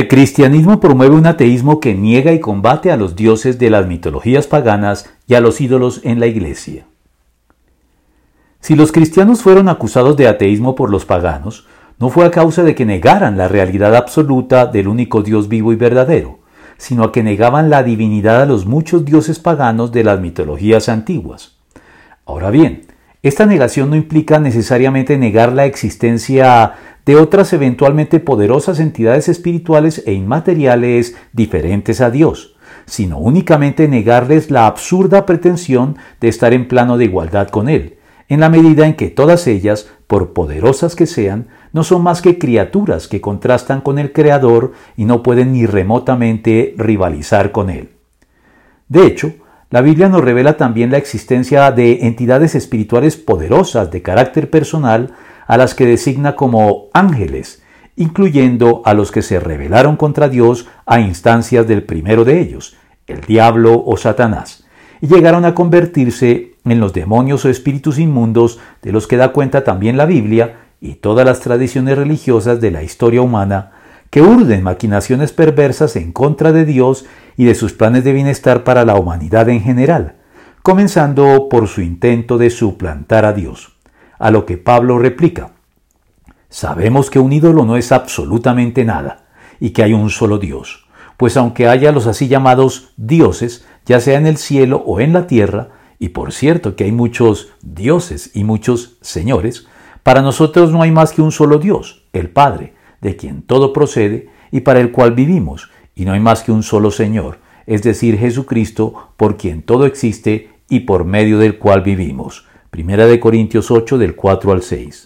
El cristianismo promueve un ateísmo que niega y combate a los dioses de las mitologías paganas y a los ídolos en la iglesia. Si los cristianos fueron acusados de ateísmo por los paganos, no fue a causa de que negaran la realidad absoluta del único Dios vivo y verdadero, sino a que negaban la divinidad a los muchos dioses paganos de las mitologías antiguas. Ahora bien, esta negación no implica necesariamente negar la existencia de otras eventualmente poderosas entidades espirituales e inmateriales diferentes a Dios, sino únicamente negarles la absurda pretensión de estar en plano de igualdad con Él, en la medida en que todas ellas, por poderosas que sean, no son más que criaturas que contrastan con el Creador y no pueden ni remotamente rivalizar con Él. De hecho, la Biblia nos revela también la existencia de entidades espirituales poderosas de carácter personal a las que designa como ángeles, incluyendo a los que se rebelaron contra Dios a instancias del primero de ellos, el diablo o Satanás, y llegaron a convertirse en los demonios o espíritus inmundos de los que da cuenta también la Biblia y todas las tradiciones religiosas de la historia humana, que urden maquinaciones perversas en contra de Dios y de sus planes de bienestar para la humanidad en general, comenzando por su intento de suplantar a Dios a lo que Pablo replica. Sabemos que un ídolo no es absolutamente nada, y que hay un solo Dios, pues aunque haya los así llamados dioses, ya sea en el cielo o en la tierra, y por cierto que hay muchos dioses y muchos señores, para nosotros no hay más que un solo Dios, el Padre, de quien todo procede y para el cual vivimos, y no hay más que un solo Señor, es decir, Jesucristo, por quien todo existe y por medio del cual vivimos. Primera de Corintios 8 del 4 al 6.